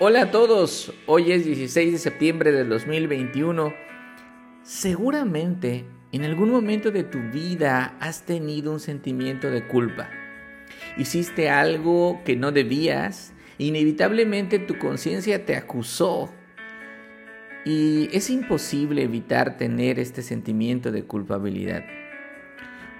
Hola a todos, hoy es 16 de septiembre del 2021. Seguramente en algún momento de tu vida has tenido un sentimiento de culpa. Hiciste algo que no debías, inevitablemente tu conciencia te acusó y es imposible evitar tener este sentimiento de culpabilidad.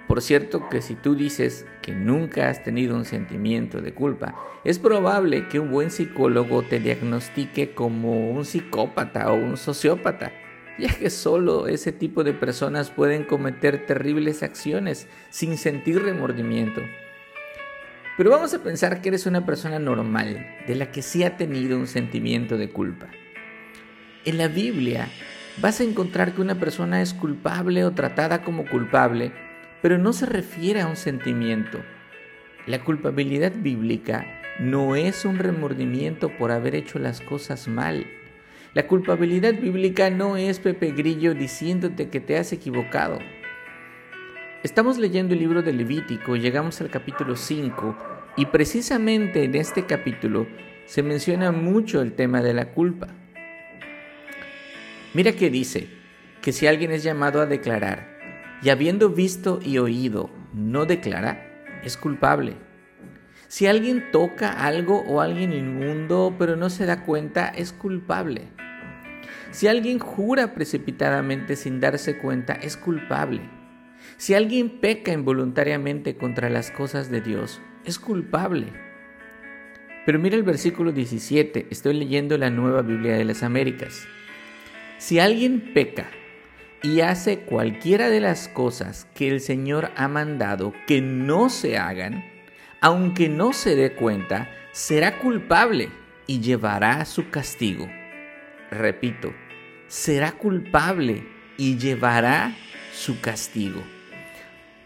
Por cierto que si tú dices que nunca has tenido un sentimiento de culpa, es probable que un buen psicólogo te diagnostique como un psicópata o un sociópata, ya que solo ese tipo de personas pueden cometer terribles acciones sin sentir remordimiento. Pero vamos a pensar que eres una persona normal, de la que sí ha tenido un sentimiento de culpa. En la Biblia vas a encontrar que una persona es culpable o tratada como culpable pero no se refiere a un sentimiento. La culpabilidad bíblica no es un remordimiento por haber hecho las cosas mal. La culpabilidad bíblica no es Pepe Grillo diciéndote que te has equivocado. Estamos leyendo el libro de Levítico, llegamos al capítulo 5 y precisamente en este capítulo se menciona mucho el tema de la culpa. Mira que dice que si alguien es llamado a declarar y habiendo visto y oído no declara, es culpable. Si alguien toca algo o alguien inmundo pero no se da cuenta, es culpable. Si alguien jura precipitadamente sin darse cuenta, es culpable. Si alguien peca involuntariamente contra las cosas de Dios, es culpable. Pero mira el versículo 17, estoy leyendo la nueva Biblia de las Américas. Si alguien peca y hace cualquiera de las cosas que el Señor ha mandado que no se hagan, aunque no se dé cuenta, será culpable y llevará su castigo. Repito, será culpable y llevará su castigo.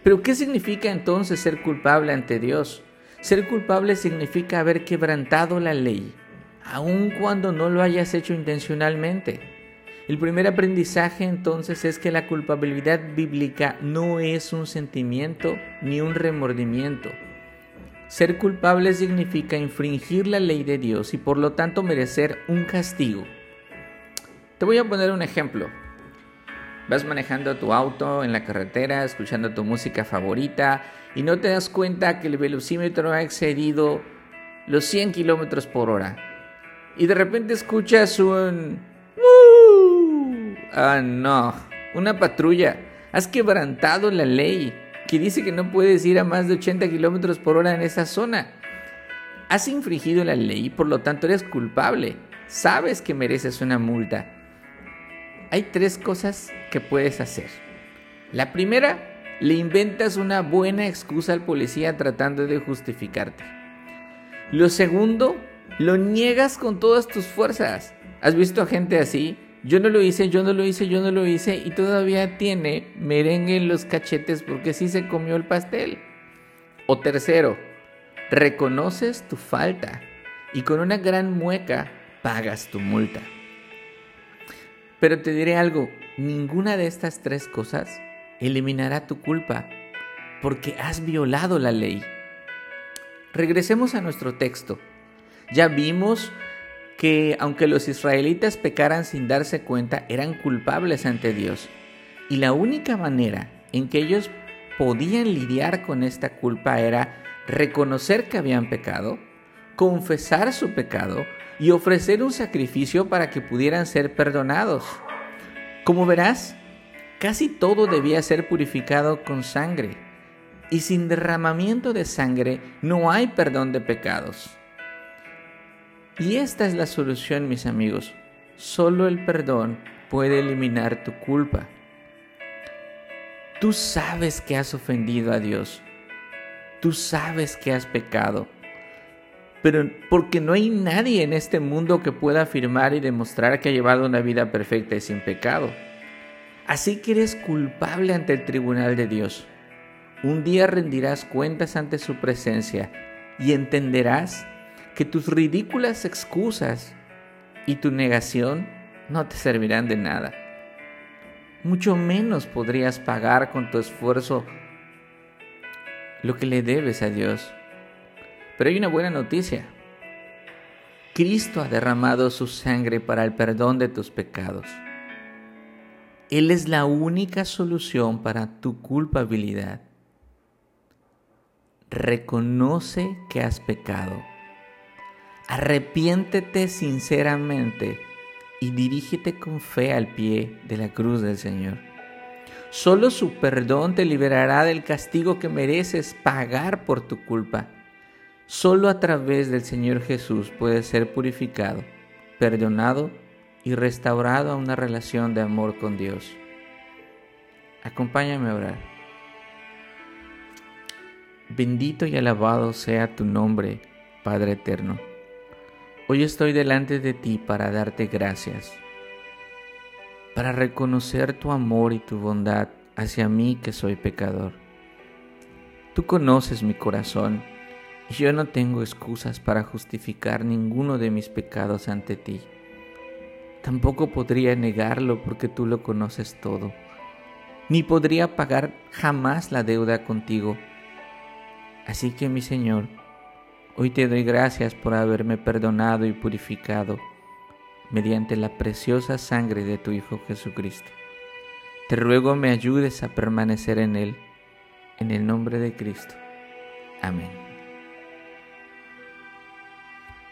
Pero ¿qué significa entonces ser culpable ante Dios? Ser culpable significa haber quebrantado la ley, aun cuando no lo hayas hecho intencionalmente. El primer aprendizaje entonces es que la culpabilidad bíblica no es un sentimiento ni un remordimiento. Ser culpable significa infringir la ley de Dios y por lo tanto merecer un castigo. Te voy a poner un ejemplo. Vas manejando tu auto en la carretera, escuchando tu música favorita y no te das cuenta que el velocímetro ha excedido los 100 kilómetros por hora. Y de repente escuchas un Ah, no. Una patrulla. Has quebrantado la ley que dice que no puedes ir a más de 80 kilómetros por hora en esa zona. Has infringido la ley por lo tanto eres culpable. Sabes que mereces una multa. Hay tres cosas que puedes hacer. La primera, le inventas una buena excusa al policía tratando de justificarte. Lo segundo, lo niegas con todas tus fuerzas. ¿Has visto a gente así? Yo no lo hice, yo no lo hice, yo no lo hice y todavía tiene merengue en los cachetes porque sí se comió el pastel. O tercero, reconoces tu falta y con una gran mueca pagas tu multa. Pero te diré algo, ninguna de estas tres cosas eliminará tu culpa porque has violado la ley. Regresemos a nuestro texto. Ya vimos que aunque los israelitas pecaran sin darse cuenta, eran culpables ante Dios. Y la única manera en que ellos podían lidiar con esta culpa era reconocer que habían pecado, confesar su pecado y ofrecer un sacrificio para que pudieran ser perdonados. Como verás, casi todo debía ser purificado con sangre, y sin derramamiento de sangre no hay perdón de pecados. Y esta es la solución, mis amigos. Solo el perdón puede eliminar tu culpa. Tú sabes que has ofendido a Dios. Tú sabes que has pecado. Pero porque no hay nadie en este mundo que pueda afirmar y demostrar que ha llevado una vida perfecta y sin pecado. Así que eres culpable ante el tribunal de Dios. Un día rendirás cuentas ante su presencia y entenderás que tus ridículas excusas y tu negación no te servirán de nada. Mucho menos podrías pagar con tu esfuerzo lo que le debes a Dios. Pero hay una buena noticia, Cristo ha derramado su sangre para el perdón de tus pecados. Él es la única solución para tu culpabilidad. Reconoce que has pecado. Arrepiéntete sinceramente y dirígete con fe al pie de la cruz del Señor. Solo su perdón te liberará del castigo que mereces pagar por tu culpa. Solo a través del Señor Jesús puedes ser purificado, perdonado y restaurado a una relación de amor con Dios. Acompáñame a orar. Bendito y alabado sea tu nombre, Padre Eterno. Hoy estoy delante de ti para darte gracias, para reconocer tu amor y tu bondad hacia mí que soy pecador. Tú conoces mi corazón y yo no tengo excusas para justificar ninguno de mis pecados ante ti. Tampoco podría negarlo porque tú lo conoces todo, ni podría pagar jamás la deuda contigo. Así que mi Señor, hoy te doy gracias por haberme perdonado y purificado mediante la preciosa sangre de tu Hijo Jesucristo. Te ruego me ayudes a permanecer en Él, en el nombre de Cristo. Amén.